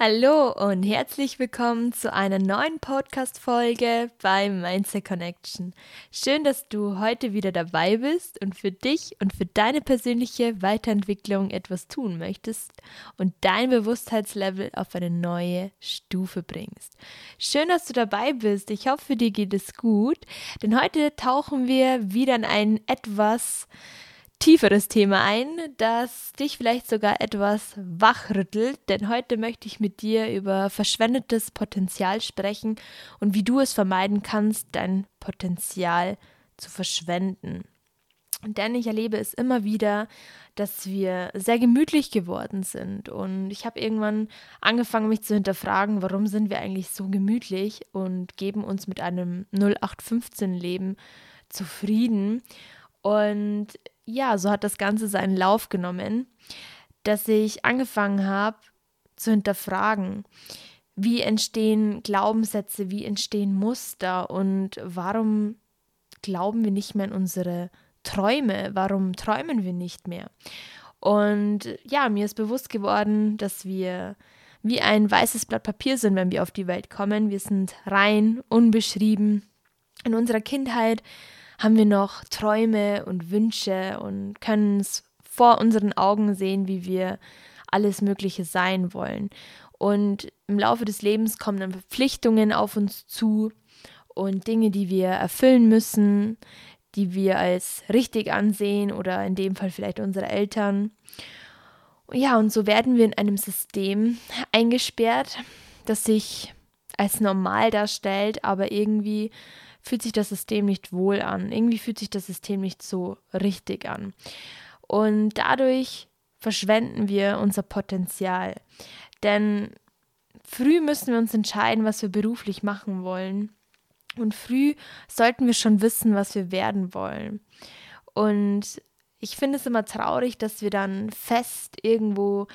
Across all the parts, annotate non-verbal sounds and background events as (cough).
Hallo und herzlich willkommen zu einer neuen Podcast-Folge bei Mindset Connection. Schön, dass du heute wieder dabei bist und für dich und für deine persönliche Weiterentwicklung etwas tun möchtest und dein Bewusstheitslevel auf eine neue Stufe bringst. Schön, dass du dabei bist. Ich hoffe, dir geht es gut, denn heute tauchen wir wieder in ein etwas tieferes Thema ein, das dich vielleicht sogar etwas wachrüttelt, denn heute möchte ich mit dir über verschwendetes Potenzial sprechen und wie du es vermeiden kannst, dein Potenzial zu verschwenden. Denn ich erlebe es immer wieder, dass wir sehr gemütlich geworden sind. Und ich habe irgendwann angefangen, mich zu hinterfragen, warum sind wir eigentlich so gemütlich und geben uns mit einem 0815-Leben zufrieden. Und ja, so hat das Ganze seinen Lauf genommen, dass ich angefangen habe zu hinterfragen, wie entstehen Glaubenssätze, wie entstehen Muster und warum glauben wir nicht mehr in unsere Träume, warum träumen wir nicht mehr. Und ja, mir ist bewusst geworden, dass wir wie ein weißes Blatt Papier sind, wenn wir auf die Welt kommen. Wir sind rein, unbeschrieben. In unserer Kindheit haben wir noch Träume und Wünsche und können es vor unseren Augen sehen, wie wir alles Mögliche sein wollen. Und im Laufe des Lebens kommen dann Verpflichtungen auf uns zu und Dinge, die wir erfüllen müssen, die wir als richtig ansehen oder in dem Fall vielleicht unsere Eltern. Ja, und so werden wir in einem System eingesperrt, das sich als normal darstellt, aber irgendwie fühlt sich das System nicht wohl an. Irgendwie fühlt sich das System nicht so richtig an. Und dadurch verschwenden wir unser Potenzial. Denn früh müssen wir uns entscheiden, was wir beruflich machen wollen. Und früh sollten wir schon wissen, was wir werden wollen. Und ich finde es immer traurig, dass wir dann fest irgendwo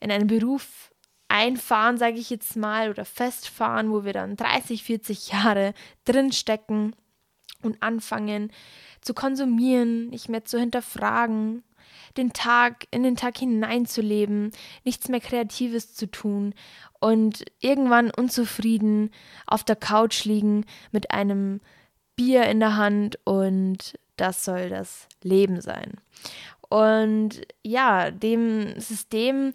in einen Beruf einfahren, sage ich jetzt mal, oder festfahren, wo wir dann 30, 40 Jahre drinstecken und anfangen zu konsumieren, nicht mehr zu hinterfragen, den Tag in den Tag hineinzuleben, nichts mehr Kreatives zu tun und irgendwann unzufrieden auf der Couch liegen mit einem Bier in der Hand und das soll das Leben sein. Und ja, dem System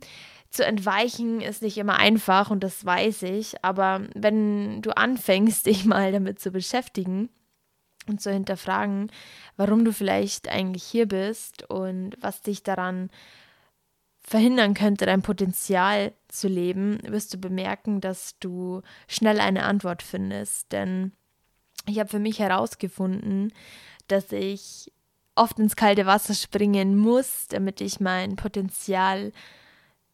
zu entweichen ist nicht immer einfach und das weiß ich, aber wenn du anfängst, (laughs) dich mal damit zu beschäftigen und zu hinterfragen, warum du vielleicht eigentlich hier bist und was dich daran verhindern könnte, dein Potenzial zu leben, wirst du bemerken, dass du schnell eine Antwort findest. Denn ich habe für mich herausgefunden, dass ich oft ins kalte Wasser springen muss, damit ich mein Potenzial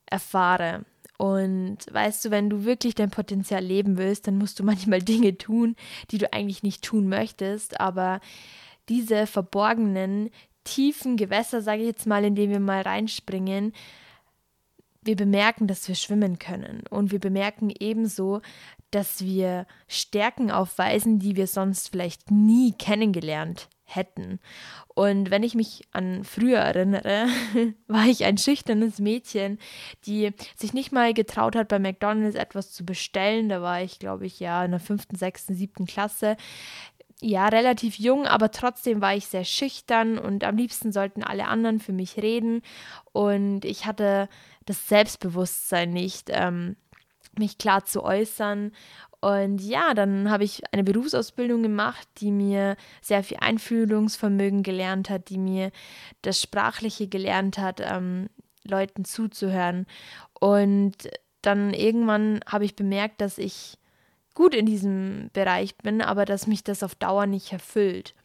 erfahre. Und weißt du, wenn du wirklich dein Potenzial leben willst, dann musst du manchmal (laughs) Dinge tun, die du eigentlich nicht tun möchtest. Aber diese verborgenen, tiefen Gewässer, sage ich jetzt mal, in denen wir mal reinspringen, wir bemerken, dass wir schwimmen können. Und wir bemerken ebenso, dass wir Stärken aufweisen, die wir sonst vielleicht nie kennengelernt hätten. Und wenn ich mich an früher erinnere, (laughs) war ich ein schüchternes Mädchen, die sich nicht mal getraut hat, bei McDonald's etwas zu bestellen. Da war ich, glaube ich, ja in der fünften, sechsten, siebten Klasse. Ja, relativ jung, aber trotzdem war ich sehr schüchtern und am liebsten sollten alle anderen für mich reden. Und ich hatte das Selbstbewusstsein nicht, ähm, mich klar zu äußern und ja, dann habe ich eine Berufsausbildung gemacht, die mir sehr viel Einfühlungsvermögen gelernt hat, die mir das Sprachliche gelernt hat, ähm, Leuten zuzuhören. Und dann irgendwann habe ich bemerkt, dass ich gut in diesem Bereich bin, aber dass mich das auf Dauer nicht erfüllt.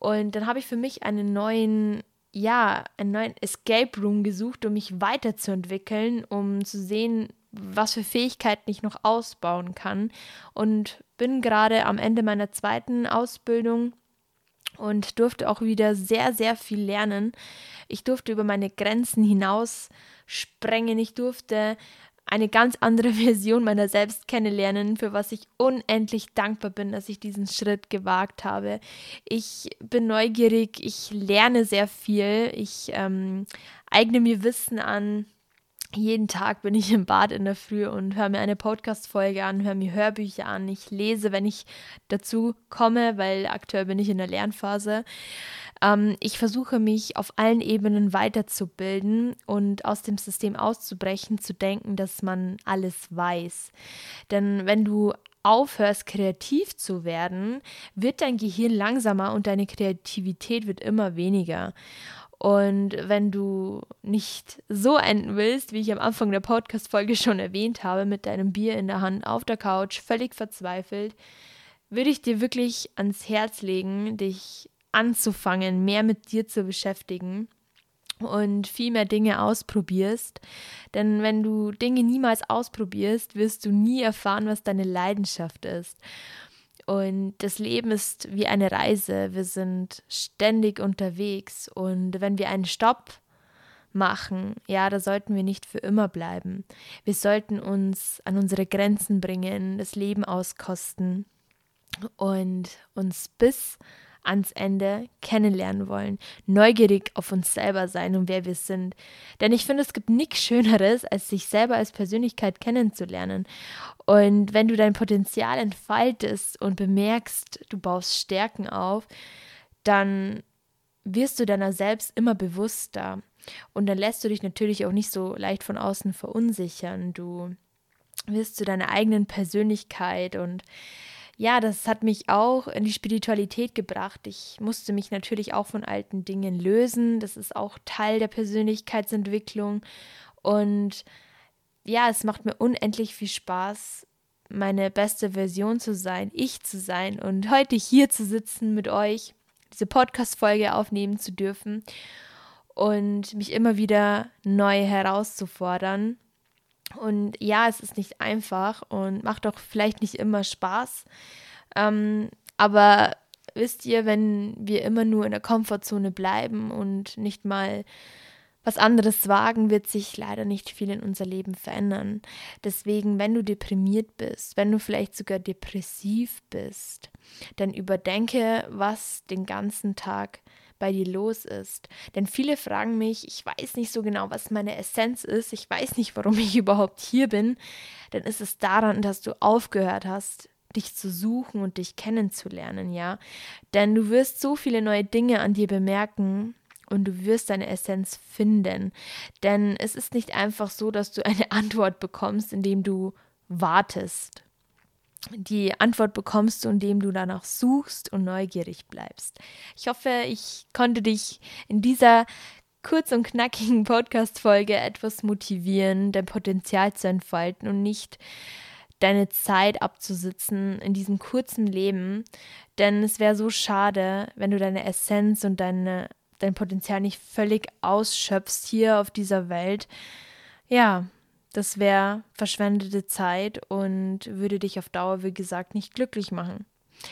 Und dann habe ich für mich einen neuen, ja, einen neuen Escape Room gesucht, um mich weiterzuentwickeln, um zu sehen, was für Fähigkeiten ich noch ausbauen kann. Und bin gerade am Ende meiner zweiten Ausbildung und durfte auch wieder sehr, sehr viel lernen. Ich durfte über meine Grenzen hinaus sprengen. Ich durfte eine ganz andere (laughs) Version meiner selbst kennenlernen, für was ich unendlich dankbar bin, dass ich diesen Schritt gewagt habe. Ich bin neugierig, ich lerne sehr viel, ich ähm, eigne mir Wissen an, jeden Tag bin ich im Bad in der Früh und höre mir eine Podcast-Folge an, höre mir Hörbücher an. Ich lese, wenn ich dazu komme, weil aktuell bin ich in der Lernphase. Ähm, ich versuche mich auf allen Ebenen weiterzubilden und aus dem System auszubrechen, zu denken, dass man alles weiß. Denn wenn du aufhörst, kreativ zu werden, wird dein Gehirn langsamer und deine Kreativität wird immer weniger. Und wenn du nicht so enden willst, wie ich am Anfang der Podcast-Folge schon erwähnt habe, mit deinem Bier in der Hand auf der Couch, völlig verzweifelt, würde ich dir wirklich ans Herz legen, dich anzufangen, mehr mit dir zu beschäftigen und viel mehr Dinge ausprobierst. Denn wenn du Dinge niemals ausprobierst, wirst du nie erfahren, was deine Leidenschaft ist. Und das Leben ist wie eine Reise. Wir sind ständig unterwegs. Und wenn wir einen Stopp machen, ja, da sollten wir nicht für immer bleiben. Wir sollten uns an unsere Grenzen bringen, das Leben auskosten und uns bis ans Ende kennenlernen wollen, neugierig auf uns selber sein und wer wir sind. Denn ich finde, es gibt nichts Schöneres, als sich selber als Persönlichkeit kennenzulernen. Und wenn du dein Potenzial entfaltest und bemerkst, du baust Stärken auf, dann wirst du deiner selbst immer bewusster. Und dann lässt du dich natürlich auch nicht so leicht von außen verunsichern. Du wirst zu deiner eigenen Persönlichkeit und ja, das hat mich auch in die Spiritualität gebracht. Ich musste mich natürlich auch von alten Dingen lösen. Das ist auch Teil der Persönlichkeitsentwicklung. Und ja, es macht mir unendlich viel Spaß, meine beste Version zu sein, ich zu sein und heute hier zu sitzen mit euch, diese Podcast-Folge aufnehmen zu dürfen und mich immer wieder neu herauszufordern und ja, es ist nicht einfach und macht auch vielleicht nicht immer Spaß. Ähm, aber wisst ihr, wenn wir immer nur in der Komfortzone bleiben und nicht mal was anderes wagen, wird sich leider nicht viel in unser Leben verändern. Deswegen, wenn du deprimiert bist, wenn du vielleicht sogar depressiv bist, dann überdenke, was den ganzen Tag bei dir los ist. Denn viele fragen mich, ich weiß nicht so genau, was meine Essenz ist, ich weiß nicht, warum ich (laughs) überhaupt hier bin. Dann ist es daran, dass du aufgehört hast, dich zu suchen und dich kennenzulernen, ja. Denn du wirst so viele neue Dinge an dir bemerken, und du wirst deine Essenz finden. Denn es ist nicht einfach so, dass du eine (laughs) Antwort bekommst, indem du wartest die Antwort bekommst indem du danach suchst und neugierig bleibst. Ich hoffe, ich konnte dich in dieser kurz und knackigen (laughs) Podcast-Folge etwas motivieren, dein Potenzial zu entfalten und nicht deine Zeit abzusitzen in diesem kurzen Leben. Denn es wäre so schade, wenn du deine Essenz und deine, dein Potenzial nicht völlig ausschöpfst hier auf dieser Welt. Ja, das wäre verschwendete Zeit und würde dich auf Dauer, wie gesagt, nicht glücklich machen.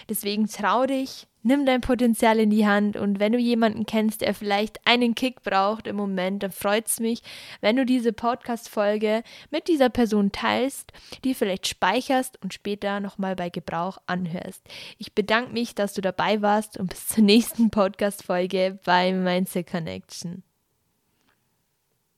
Deswegen trau dich, nimm dein Potenzial in die Hand und wenn du jemanden kennst, der vielleicht einen Kick braucht im Moment, dann freut es mich, wenn du diese Podcast-Folge mit dieser Person teilst, die vielleicht speicherst und später nochmal bei Gebrauch anhörst. Ich bedanke mich, dass du dabei warst und bis zur nächsten Podcast-Folge bei Mindset Connection.